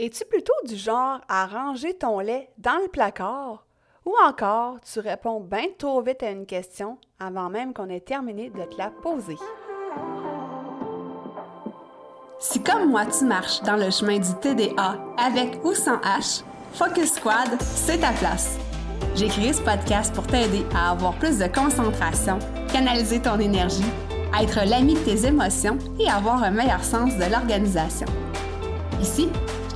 Es-tu plutôt du genre à ranger ton lait dans le placard ou encore tu réponds bien trop vite à une question avant même qu'on ait terminé de te la poser? Si comme moi tu marches dans le chemin du TDA avec ou sans H, Focus Squad, c'est ta place. J'ai créé ce podcast pour t'aider à avoir plus de concentration, canaliser ton énergie, être l'ami de tes émotions et avoir un meilleur sens de l'organisation. Ici,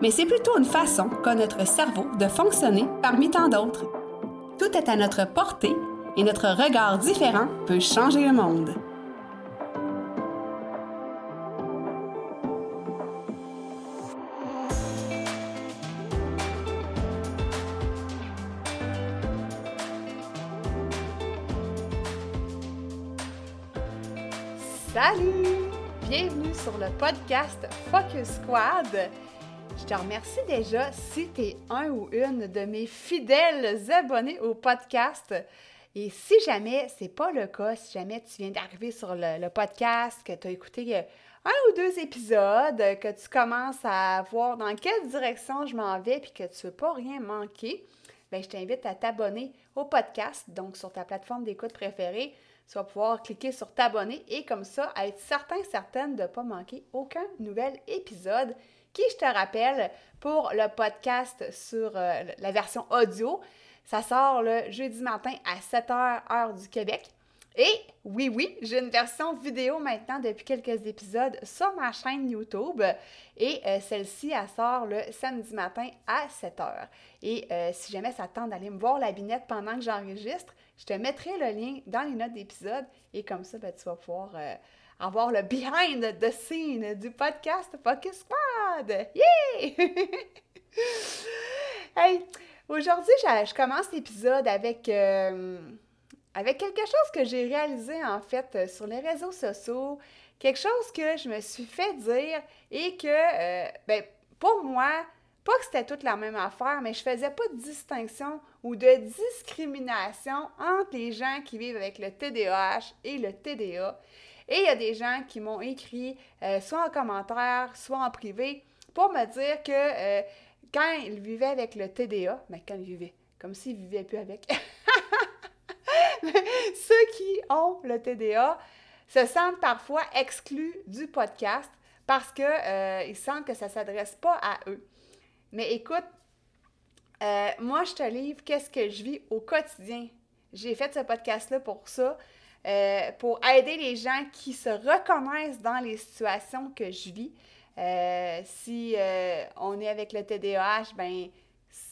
mais c'est plutôt une façon qu'a notre cerveau de fonctionner parmi tant d'autres. Tout est à notre portée et notre regard différent peut changer le monde. Salut! Bienvenue sur le podcast Focus Squad. Je te remercie déjà si tu es un ou une de mes fidèles abonnés au podcast. Et si jamais c'est pas le cas, si jamais tu viens d'arriver sur le, podcast, que tu as écouté euh, un ou deux épisodes, que tu commences à voir dans quelle direction je m'en vais puis que tu veux pas rien manquer, bien, je t'invite à t'abonner au podcast, donc sur ta plateforme d'écoute préférée. Tu vas pouvoir cliquer sur t'abonner et comme ça, être certain, certaine de ne pas manquer aucun nouvel épisode qui, je te rappelle, pour le podcast sur euh, la version audio, ça sort le jeudi matin à 7h heure du Québec. Et oui, oui, j'ai une version vidéo maintenant depuis quelques épisodes sur ma chaîne YouTube. Et euh, celle-ci, elle sort le samedi matin à 7h. Et euh, si jamais ça tente d'aller me voir la binette pendant que j'enregistre, je te mettrai le lien dans les notes d'épisode. Et comme ça, ben, tu vas pouvoir avoir le behind the scene du podcast Focus Squad. Yeah! hey, aujourd'hui, je, commence l'épisode avec, euh, avec quelque chose que j'ai réalisé en fait sur les réseaux sociaux, quelque chose que je me suis fait dire et que, euh, ben, pour moi, pas que c'était toute la même affaire, mais je faisais pas de distinction ou de discrimination entre les gens qui vivent avec le TDAH et le TDA. Et il y a des gens qui m'ont écrit, euh, soit en commentaire, soit en privé, pour me dire que euh, quand ils vivaient avec le TDA, mais ben, quand ils vivaient, comme s'ils ne vivaient plus avec, ceux qui ont le TDA se sentent parfois exclus du podcast parce qu'ils euh, sentent que ça ne s'adresse pas à eux. Mais écoute, moi, je te livre qu'est-ce que je vis au quotidien. J'ai fait ce podcast-là pour ça. Euh, pour aider les gens qui se reconnaissent dans les situations que je vis. Euh, si euh, on est avec le TDAH, ben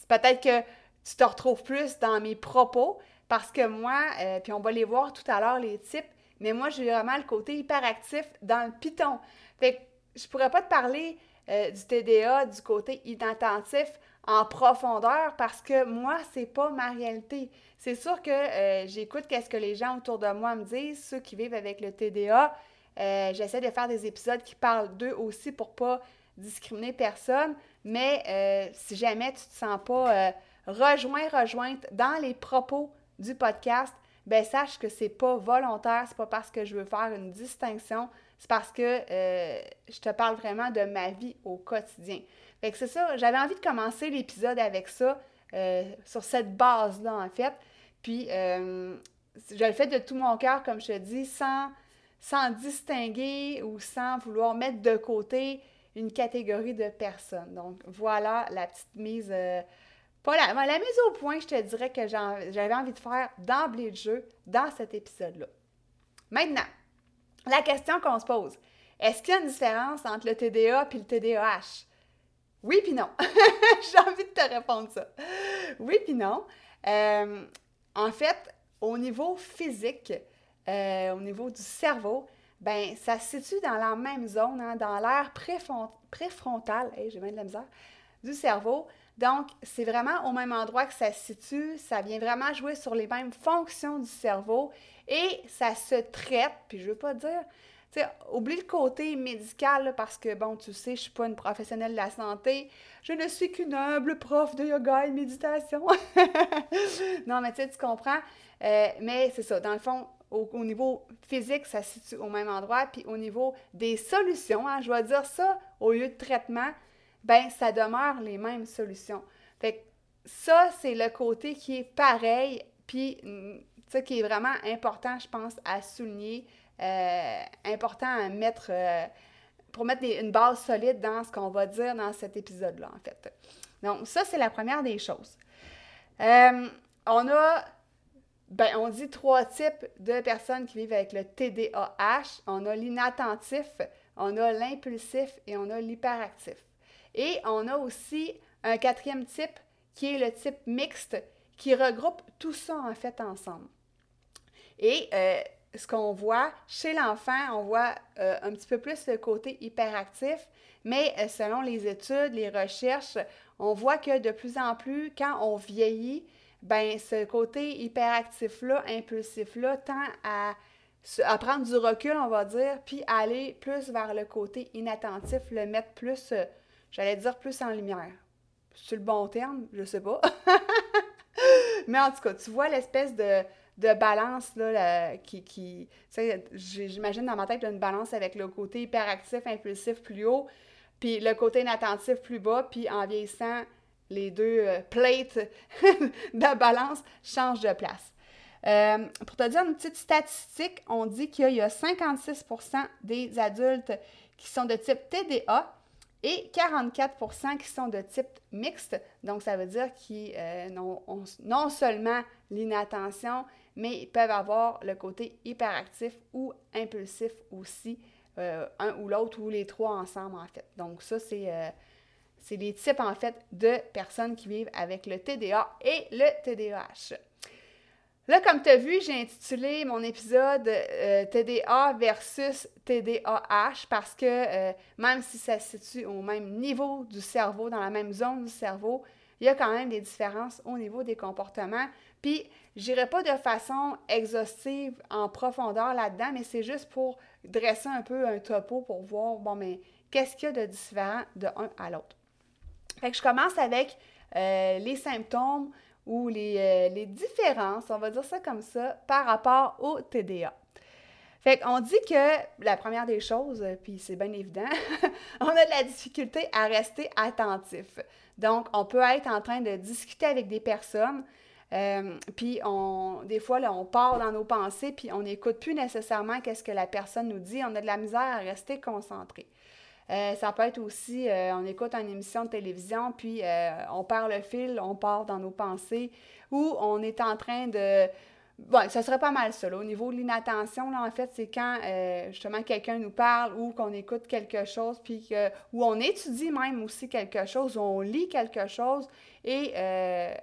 peut-être que tu te retrouves plus dans mes propos parce que moi, puis on va les voir tout à l'heure, les types, mais moi, j'ai vraiment le côté hyperactif dans le piton. Fait que je pourrais pas te parler du TDA du côté inattentif en profondeur parce que moi, c'est pas ma réalité. C'est sûr que euh, j'écoute qu'est-ce que les gens autour de moi me disent, ceux qui vivent avec le TDA. Euh, j'essaie de faire des épisodes qui parlent d'eux aussi pour pas discriminer personne. Mais euh, si jamais tu te sens pas rejoint, rejointe dans les propos du podcast, ben sache que c'est pas volontaire, c'est pas parce que je veux faire une distinction, c'est parce que je te parle vraiment de ma vie au quotidien. Fait que c'est ça, j'avais envie de commencer l'épisode avec ça, sur cette base-là en fait. Puis, euh, je le fais de tout mon cœur, comme je te dis, sans, sans distinguer ou sans vouloir mettre de côté une catégorie de personnes. Donc, voilà la petite mise. Euh, pas la, la, mise au point, je te dirais que j'avais envie de faire d'emblée de jeu dans cet épisode-là. Maintenant, la question qu'on se pose est-ce qu'il y a une différence entre le TDA et le TDAH? Oui puis non. J'ai envie de te répondre ça. Oui puis non. Euh, en fait, au niveau physique, euh, au niveau du cerveau, ben ça se situe dans la même zone, hein, dans l'air préfrontal, hey, j'ai même de la misère, du cerveau. Donc, c'est vraiment au même endroit que ça se situe. Ça vient vraiment jouer sur les mêmes fonctions du cerveau et ça se traite. Puis, je veux pas dire, sais, oublie le côté médical parce que, bon, tu sais, je suis pas une professionnelle de la santé. Je ne suis qu'une humble prof de yoga et méditation. non, mais tu sais, tu comprends. Euh, mais c'est ça. Dans le fond, au, niveau physique, ça se situe au même endroit. Puis au niveau des solutions, hein, je vais dire ça, au lieu de traitement, ben ça demeure les mêmes solutions. Fait que ça, c'est le côté qui est pareil, puis ça mm, qui est vraiment important, je pense, à souligner, important à mettre, euh, pour mettre une base solide dans ce qu'on va dire dans cet épisode-là, en fait. Donc, ça, c'est la première des choses. Euh, on a ben, on dit trois types de personnes qui vivent avec le TDAH. On a l'inattentif, on a l'impulsif et on a l'hyperactif. Et on a aussi un quatrième type qui est le type mixte qui regroupe tout ça en fait ensemble. Et euh, ce qu'on voit chez l'enfant, on voit euh, un petit peu plus le côté hyperactif, mais euh, selon les études, les recherches, on voit que de plus en plus, quand on vieillit, ben ce côté hyperactif-là, impulsif-là, tend à, prendre du recul, on va dire, puis aller plus vers le côté inattentif, le mettre plus, euh, j'allais dire plus en lumière. C'est le bon terme? Je sais pas. Mais en tout cas, tu vois l'espèce de, de balance là, qui, qui j'imagine dans ma tête une balance avec le côté hyperactif, impulsif plus haut, puis le côté inattentif plus bas, puis en vieillissant, les deux euh, plates de la balance changent de place. Euh, pour te dire une petite statistique, on dit qu'il y a 56% des adultes qui sont de type TDA et 44% qui sont de type mixte. Donc, ça veut dire qu'ils euh, ont non seulement l'inattention, mais ils peuvent avoir le côté hyperactif ou impulsif aussi, un ou l'autre, ou les trois ensemble, en fait. Donc, ça, c'est c'est les types, en fait, de personnes qui vivent avec le TDA et le TDAH. Là, comme tu as vu, j'ai intitulé mon épisode euh, TDA versus TDAH parce que euh, même si ça se situe au même niveau du cerveau, dans la même zone du cerveau, il y a quand même des différences au niveau des comportements. Puis, je n'irai pas de façon exhaustive en profondeur là-dedans, mais c'est juste pour dresser un peu un topo pour voir, bon, mais qu'est-ce qu'il y a de différent de un à l'autre? Fait que je commence avec euh, les symptômes ou les, euh, les, différences, on va dire ça comme ça, par rapport au TDA. Fait qu'on dit que la première des choses, puis c'est bien évident, on a de la difficulté à rester attentif. Donc, on peut être en train de discuter avec des personnes, euh, puis on, des fois, là, on part dans nos pensées, puis on n'écoute plus nécessairement qu'est-ce que la personne nous dit. On a de la misère à rester concentré. Euh, ça peut être aussi, euh, on écoute une émission de télévision, puis on perd le fil, on part dans nos pensées, ou on est en train de... Bon, ça serait pas mal ça. Là. Au niveau de l'inattention, là, en fait, c'est quand justement quelqu'un nous parle ou qu'on écoute quelque chose, puis que, ou on étudie même aussi quelque chose, ou on lit quelque chose et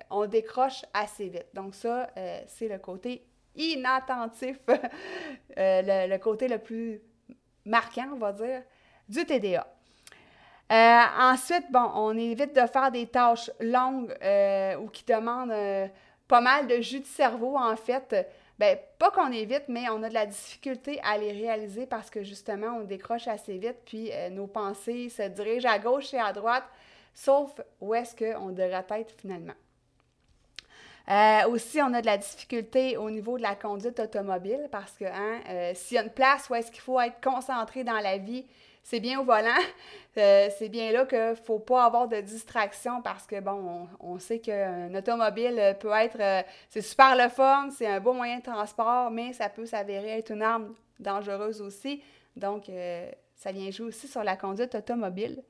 on décroche assez vite. Donc ça, c'est le côté inattentif, le, côté le plus marquant, on va dire, du TDA. Euh, ensuite, bon, on évite de faire des tâches longues euh, ou qui demandent euh, pas mal de jus de cerveau, en fait. Bien, pas qu'on évite, mais on a de la difficulté à les réaliser parce que justement, on décroche assez vite, puis nos pensées se dirigent à gauche et à droite, sauf où est-ce qu'on devrait être finalement. aussi, on a de la difficulté au niveau de la conduite automobile parce que hein, s'il y a une place où est-ce qu'il faut être concentré dans la vie, c'est bien au volant. Euh, c'est bien là qu'il ne faut pas avoir de distraction parce que, bon, on, sait qu'un automobile peut être, euh, c'est super le fun, c'est un beau moyen de transport, mais ça peut s'avérer être une arme dangereuse aussi. Donc, euh, ça vient jouer aussi sur la conduite automobile.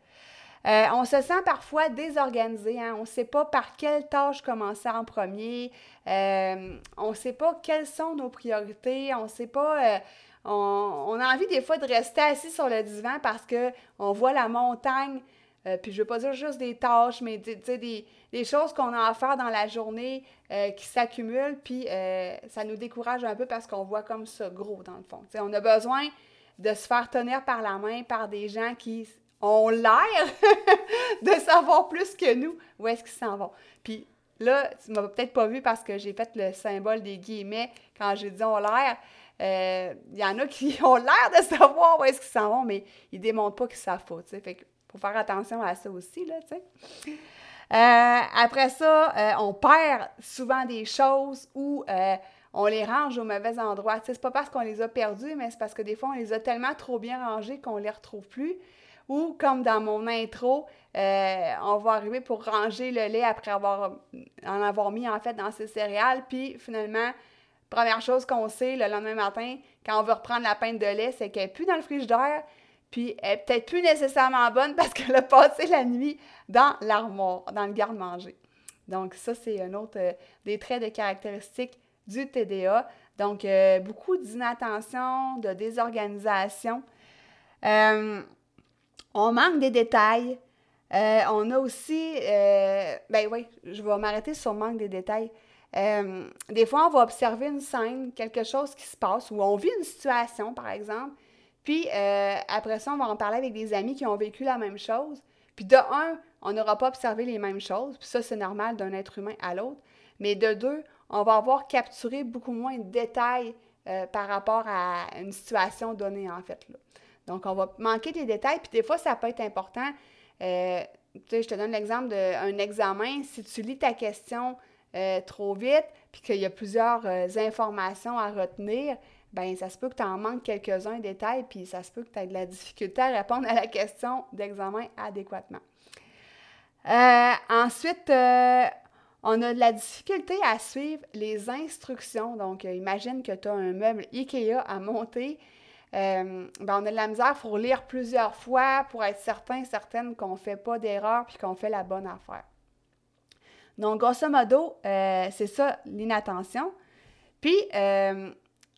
on se sent parfois désorganisé. Hein? On ne sait pas par quelle tâche commencer en premier. on ne sait pas quelles sont nos priorités. On ne sait pas on, a envie des fois de rester assis sur le divan parce qu'on voit la montagne. Euh, puis je ne veux pas dire juste des tâches, mais des, des, choses qu'on a à faire dans la journée euh, qui s'accumulent, puis euh, ça nous décourage un peu parce qu'on voit comme ça gros dans le fond. on a besoin de se faire tenir par la main par des gens qui ont l'air de savoir plus que nous où est-ce qu'ils s'en vont. Puis là, tu m'as peut-être pas vu parce que j'ai fait le symbole des guillemets quand j'ai dit on l'air. Il euh, y en a qui ont l'air de savoir où est-ce qu'ils s'en vont, mais ils démontrent pas qu'ils savent pas, tu. Fait que faut faire attention à ça aussi, là, tu sais. Euh, après ça, euh, on perd souvent des choses ou on les range au mauvais endroit. C'est pas parce qu'on les a perdus, mais c'est parce que des fois, on les a tellement trop bien rangés qu'on les retrouve plus. Ou comme dans mon intro, on va arriver pour ranger le lait après avoir en avoir mis en fait dans ses céréales, puis finalement, Première chose qu'on sait le lendemain matin, quand on veut reprendre la pinte de lait, c'est qu'elle n'est plus dans le frigidaire, puis elle n'est peut-être plus nécessairement bonne parce qu'elle a passé la nuit dans l'armoire, dans le garde-manger. Donc, ça, c'est un autre euh, des traits de caractéristiques du TDA. Donc, euh, beaucoup d'inattention, de désorganisation. Euh, on manque des détails. on a aussi, ben oui, je vais m'arrêter sur manque des détails. Euh, des fois, on va observer une scène, quelque chose qui se passe, ou on vit une situation, par exemple, puis euh, après ça, on va en parler avec des amis qui ont vécu la même chose. Puis de un, on n'aura pas observé les mêmes choses, puis ça, c'est normal d'un être humain à l'autre. Mais de deux, on va avoir capturé beaucoup moins de détails euh, par rapport à une situation donnée, en fait. Donc, on va manquer des détails, puis des fois, ça peut être important. tu sais, je te donne l'exemple d'un examen. Si tu lis ta question euh, trop vite, puis qu'il y a plusieurs euh, informations à retenir, ben ça se peut que tu en manques quelques-uns détails, puis ça se peut que tu aies de la difficulté à répondre à la question d'examen adéquatement. Euh, ensuite, on a de la difficulté à suivre les instructions. Donc, imagine que tu as un meuble IKEA à monter. Ben on a de la misère pour lire plusieurs fois pour être certain, certaine qu'on ne fait pas d'erreur puis qu'on fait la bonne affaire. Donc, grosso modo, euh, c'est ça l'inattention. Puis, euh,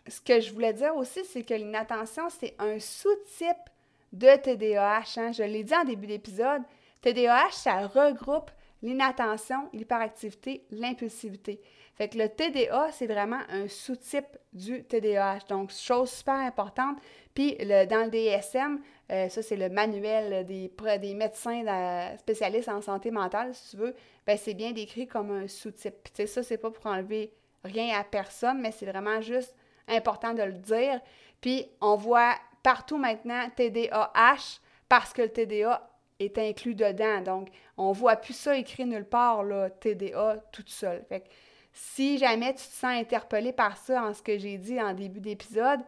ce que je voulais dire aussi, c'est que l'inattention, c'est un sous-type de TDAH. Hein. Je l'ai dit en début d'épisode. TDAH, ça regroupe l'inattention, l'hyperactivité, l'impulsivité. Fait que le TDA, c'est vraiment un sous-type du TDAH. Donc, chose super importante. Puis, dans le DSM, euh, ça, c'est le manuel des, des médecins spécialistes en santé mentale, si tu veux, ben, c'est bien décrit comme un sous-type. Tu sais, ça, c'est pas pour enlever rien à personne, mais c'est vraiment juste important de le dire. Puis, on voit partout maintenant TDAH parce que le TDA est inclus dedans. Donc, on voit plus ça écrit nulle part, là, TDA, toute seule. Fait que, si jamais tu te sens interpellé par ça en ce que j'ai dit en début d'épisode,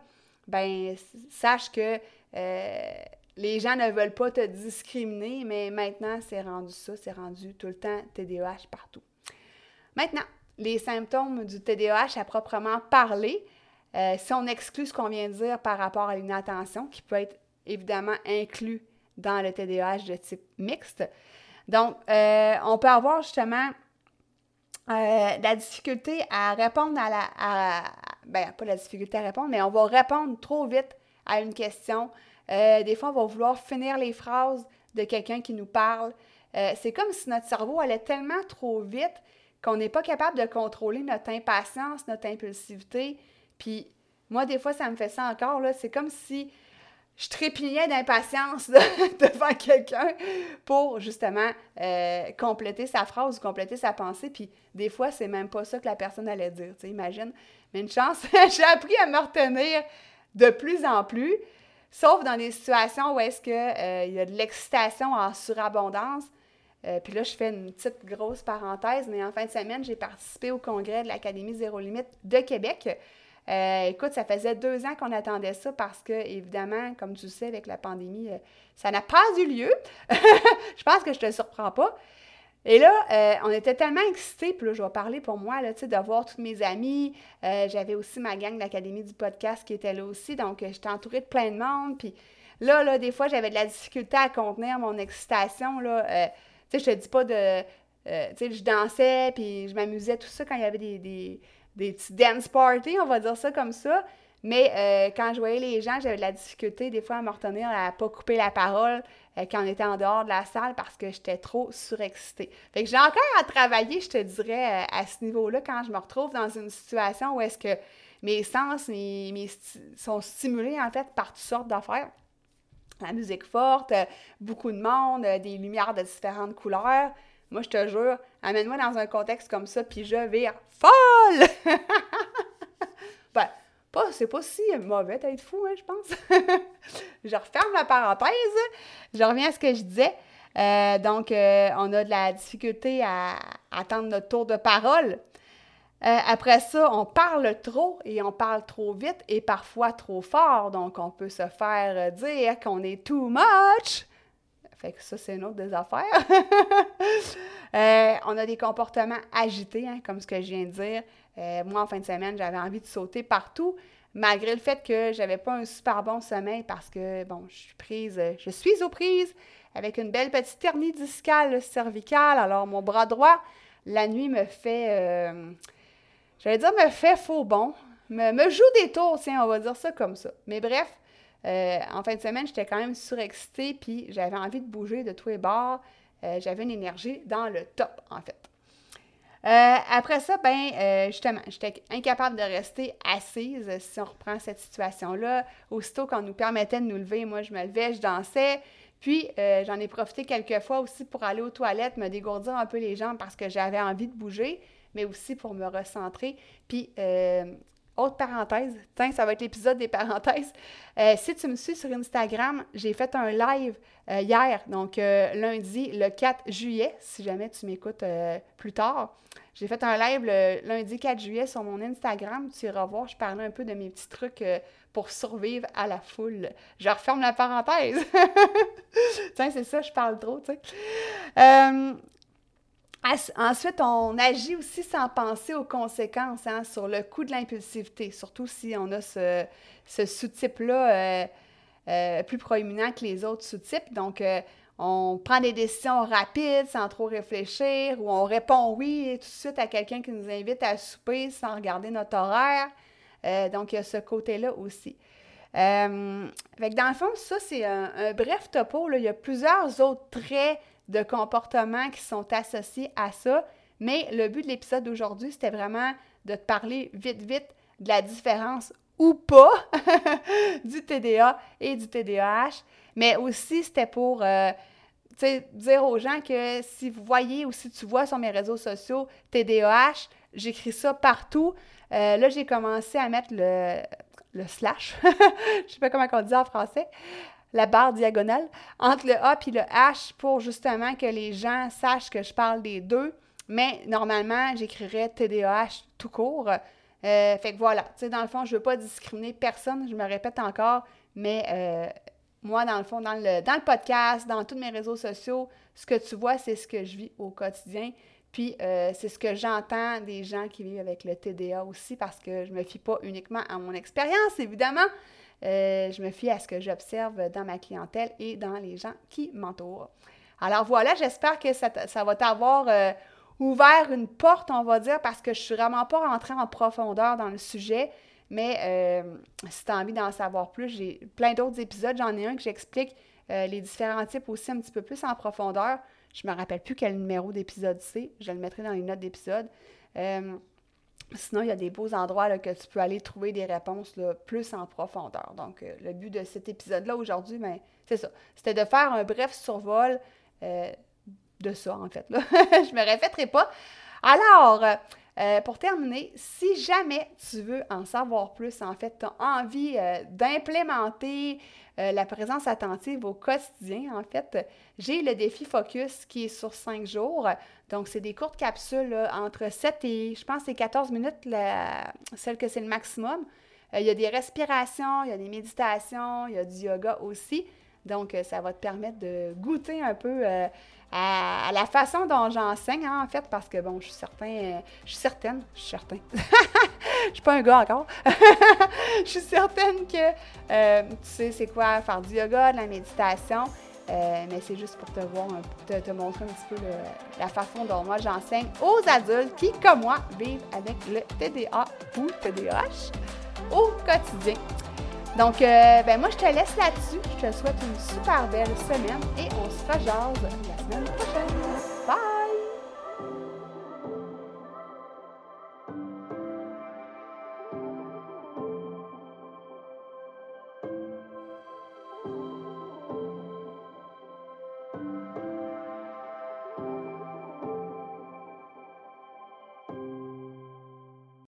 ben sache que euh, les gens ne veulent pas te discriminer, mais maintenant, c'est rendu ça, c'est rendu tout le temps TDAH partout. Maintenant, les symptômes du TDAH à proprement parler, euh, si on exclut ce qu'on vient de dire par rapport à l'inattention, qui peut être évidemment inclus dans le TDAH de type mixte. Donc, euh, on peut avoir justement euh, la difficulté à répondre à la. ben, pas la difficulté à répondre, mais on va répondre trop vite à une question. Euh, des fois, on va vouloir finir les phrases de quelqu'un qui nous parle. Euh, c'est comme si notre cerveau allait tellement trop vite qu'on n'est pas capable de contrôler notre impatience, notre impulsivité. Puis moi, des fois, ça me fait ça encore. Là. C'est comme si je trépignais d'impatience devant quelqu'un pour justement euh, compléter sa phrase ou compléter sa pensée. Puis des fois, c'est même pas ça que la personne allait dire. Tu imagine. Mais une chance, j'ai appris à me retenir de plus en plus, sauf dans des situations où est-ce qu'il euh, y a de l'excitation en surabondance. Euh, puis là, je fais une petite grosse parenthèse, mais en fin de semaine, j'ai participé au congrès de l'Académie Zéro Limite de Québec. Euh, écoute, ça faisait deux ans qu'on attendait ça parce que, évidemment, comme tu sais, avec la pandémie, euh, ça n'a pas eu lieu. je pense que je te surprends pas. Et là, euh, on était tellement excités, puis là, je vais parler pour moi, là, de voir toutes mes amis. J'avais aussi ma gang de l'Académie du podcast qui était là aussi, donc j'étais entourée de plein de monde. Puis là, là, des fois, j'avais de la difficulté à contenir mon excitation, là. tu sais, je te dis pas de... tu sais, je dansais, puis je m'amusais, tout ça, quand il y avait des petits dance parties, on va dire ça comme ça. Mais euh, quand je voyais les gens, j'avais de la difficulté des fois à me retenir, à pas couper la parole euh, quand on était en dehors de la salle parce que j'étais trop surexcitée. Fait que j'ai encore à travailler, je te dirais, euh, à ce niveau-là, quand je me retrouve dans une situation où est-ce que mes sens sont stimulés, en fait, par toutes sortes d'affaires. la musique forte, beaucoup de monde, des lumières de différentes couleurs. Moi, je te jure, amène-moi dans un contexte comme ça, puis je vire folle! c'est pas si mauvais d'être fou, hein, je pense. je referme la parenthèse. Je reviens à ce que je disais. Euh, donc, on a de la difficulté à attendre notre tour de parole. Euh, après ça, on parle trop et on parle trop vite et parfois trop fort. Donc, on peut se faire euh, dire qu'on est too much. Fait que ça, c'est une autre des affaires. Euh, on a des comportements agités, hein, comme ce que je viens de dire. moi, en fin de semaine, j'avais envie de sauter partout, malgré le fait que j'avais pas un super bon sommeil parce que, bon, je suis prise, je suis aux prises avec une belle petite hernie discale cervicale. Alors, mon bras droit, la nuit me fait J'allais dire me fait faux bon, me, joue des tours, tiens, on va dire ça comme ça. Mais bref, euh, en fin de semaine, j'étais quand même surexcitée, puis j'avais envie de bouger de tous les bords. Euh, j'avais une énergie dans le top, en fait. Euh, après ça, ben, justement, j'étais incapable de rester assise si on reprend cette situation-là. Aussitôt qu'on nous permettait de nous lever, moi, je me levais, je dansais. Puis, j'en ai profité quelques fois aussi pour aller aux toilettes, me dégourdir un peu les jambes parce que j'avais envie de bouger mais aussi pour me recentrer. Puis, euh, autre parenthèse, tiens, ça va être l'épisode des parenthèses. Euh, si tu me suis sur Instagram, j'ai fait un live euh, hier, donc lundi, le 4 juillet, si jamais tu m'écoutes plus tard. J'ai fait un live le lundi 4 juillet sur mon Instagram. Tu iras voir, je parlais un peu de mes petits trucs pour survivre à la foule. Je referme la parenthèse. tiens, c'est ça, je parle trop, tu sais. Ensuite, on agit aussi sans penser aux conséquences hein, sur le coût de l'impulsivité, surtout si on a ce, sous-type-là euh, euh, plus proéminent que les autres sous-types. Donc, euh, on prend des décisions rapides sans trop réfléchir ou on répond oui tout de suite à quelqu'un qui nous invite à souper sans regarder notre horaire. donc, il y a ce côté-là aussi. fait que dans le fond, ça, c'est un, bref topo. Il y a plusieurs autres traits de comportements qui sont associés à ça. Mais le but de l'épisode d'aujourd'hui, c'était vraiment de te parler vite, vite de la différence ou pas du TDA et du TDAH. Mais aussi, c'était pour euh, dire aux gens que si vous voyez ou si tu vois sur mes réseaux sociaux TDAH, j'écris ça partout. Euh, là, j'ai commencé à mettre le, slash, je sais pas comment on dit en français, la barre diagonale entre le A et le H pour justement que les gens sachent que je parle des deux. Mais normalement, j'écrirais TDAH tout court. Euh, fait que voilà, tu sais, dans le fond, je ne veux pas discriminer personne, je me répète encore, mais euh, moi, dans le fond, dans le, dans le podcast, dans tous mes réseaux sociaux, ce que tu vois, c'est ce que je vis au quotidien. Puis, euh, c'est ce que j'entends des gens qui vivent avec le TDA aussi, parce que je ne me fie pas uniquement à mon expérience, évidemment, euh, je me fie à ce que j'observe dans ma clientèle et dans les gens qui m'entourent. Alors voilà, j'espère que ça, va t'avoir euh, ouvert une porte, on va dire, parce que je ne suis vraiment pas rentrée en profondeur dans le sujet. Mais euh, si tu as envie d'en savoir plus, j'ai plein d'autres épisodes. J'en ai un que j'explique les différents types aussi un petit peu plus en profondeur. Je ne me rappelle plus quel numéro d'épisode c'est. Je le mettrai dans les notes d'épisode. Sinon, il y a des beaux endroits là, que tu peux aller trouver des réponses là, plus en profondeur. Donc, euh, le but de cet épisode-là aujourd'hui, ben, c'est ça. C'était de faire un bref survol euh, de ça, en fait. Je me répéterai pas. Alors, euh, pour terminer, si jamais tu veux en savoir plus, en fait, tu as envie d'implémenter la présence attentive au quotidien, en fait, j'ai le défi Focus qui est sur cinq jours. Donc, c'est des courtes capsules entre 7 et, je pense, c'est 14 minutes, celle que c'est le maximum. Euh, il y a des respirations, il y a des méditations, il y a du yoga aussi. Donc, euh, ça va te permettre de goûter un peu euh, à, la façon dont j'enseigne, en fait, parce que, bon, je suis certain, je suis certaine, je suis certain, je suis pas un gars encore, je suis certaine que tu sais c'est quoi faire du yoga, de la méditation, euh, mais c'est juste pour te voir, te, montrer un petit peu la façon dont moi j'enseigne aux adultes qui, comme moi, vivent avec le TDA ou TDAH au quotidien. Donc, euh, ben moi, je te laisse là-dessus. Je te souhaite une super belle semaine et on se rejase la semaine prochaine.